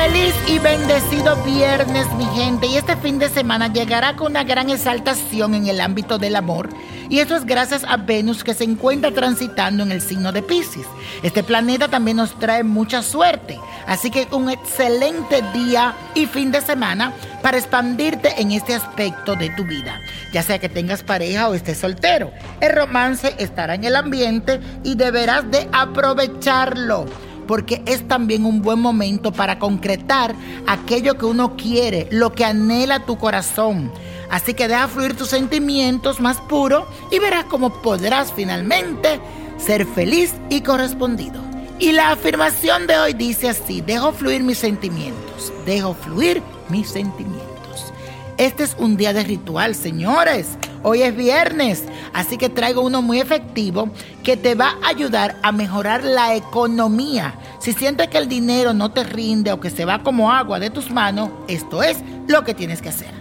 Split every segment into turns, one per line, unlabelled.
Feliz y bendecido viernes, mi gente. Y este fin de semana llegará con una gran exaltación en el ámbito del amor. Y eso es gracias a Venus que se encuentra transitando en el signo de Pisces. Este planeta también nos trae mucha suerte. Así que un excelente día y fin de semana para expandirte en este aspecto de tu vida. Ya sea que tengas pareja o estés soltero. El romance estará en el ambiente y deberás de aprovecharlo porque es también un buen momento para concretar aquello que uno quiere, lo que anhela tu corazón. Así que deja fluir tus sentimientos más puros y verás cómo podrás finalmente ser feliz y correspondido. Y la afirmación de hoy dice así, dejo fluir mis sentimientos, dejo fluir mis sentimientos. Este es un día de ritual, señores. Hoy es viernes, así que traigo uno muy efectivo que te va a ayudar a mejorar la economía. Si sientes que el dinero no te rinde o que se va como agua de tus manos, esto es lo que tienes que hacer.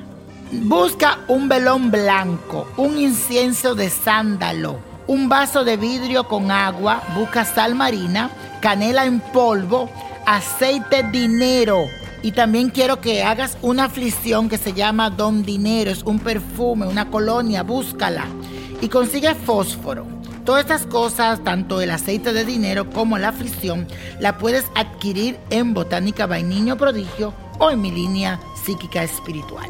Busca un velón blanco, un incienso de sándalo, un vaso de vidrio con agua, busca sal marina, canela en polvo, aceite dinero y también quiero que hagas una aflicción que se llama Don Dinero. Es un perfume, una colonia, búscala. Y consigue fósforo. Todas estas cosas, tanto el aceite de dinero como la aflicción, la puedes adquirir en Botánica Vainiño Prodigio o en mi línea psíquica espiritual.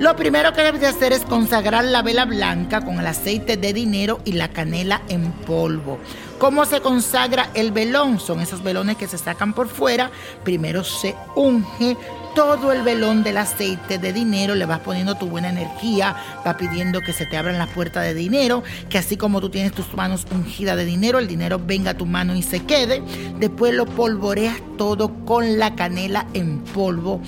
Lo primero que debes de hacer es consagrar la vela blanca con el aceite de dinero y la canela en polvo. ¿Cómo se consagra el velón? Son esos velones que se sacan por fuera. Primero se unge todo el velón del aceite de dinero, le vas poniendo tu buena energía, va pidiendo que se te abran las puertas de dinero, que así como tú tienes tus manos ungidas de dinero, el dinero venga a tu mano y se quede. Después lo polvoreas todo con la canela en polvo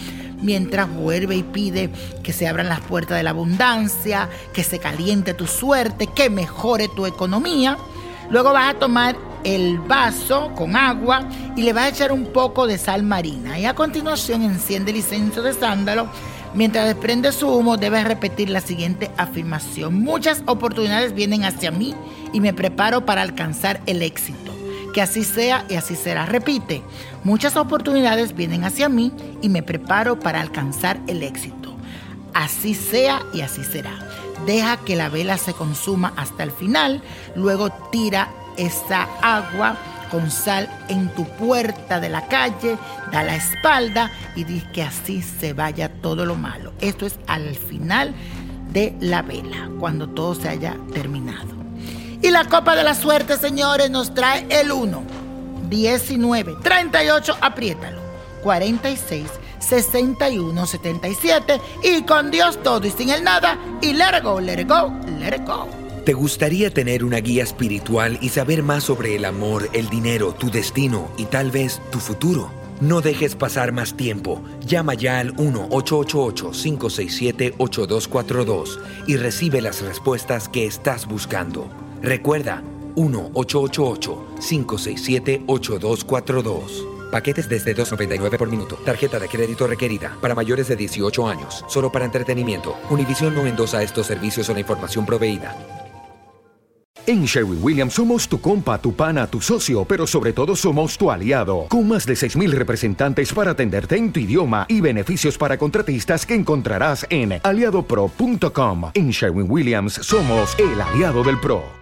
mientras vuelve y pide que se abran las puertas de la abundancia, que se caliente tu suerte, que mejore tu economía. Luego vas a tomar el vaso con agua y le vas a echar un poco de sal marina. Y a continuación enciende el incienso de sándalo. Mientras desprende su humo, debes repetir la siguiente afirmación. Muchas oportunidades vienen hacia mí y me preparo para alcanzar el éxito. Que así sea y así será. Repite, muchas oportunidades vienen hacia mí y me preparo para alcanzar el éxito. Así sea y así será. Deja que la vela se consuma hasta el final, luego tira esa agua con sal en tu puerta de la calle, da la espalda y di que así se vaya todo lo malo. Esto es al final de la vela, cuando todo se haya terminado. Y la copa de la suerte, señores, nos trae el 1, 19, 38, apriétalo, 46, 61, 77 y con Dios todo y sin el nada y let it go, let it go, let it go.
¿Te gustaría tener una guía espiritual y saber más sobre el amor, el dinero, tu destino y tal vez tu futuro? No dejes pasar más tiempo. Llama ya al 1-888-567-8242 y recibe las respuestas que estás buscando. Recuerda, 1-888-567-8242. Paquetes desde 2.99 por minuto. Tarjeta de crédito requerida para mayores de 18 años. Solo para entretenimiento. Univision no endosa estos servicios o la información proveída.
En Sherwin Williams somos tu compa, tu pana, tu socio, pero sobre todo somos tu aliado, con más de 6.000 representantes para atenderte en tu idioma y beneficios para contratistas que encontrarás en aliadopro.com. En Sherwin Williams somos el aliado del PRO.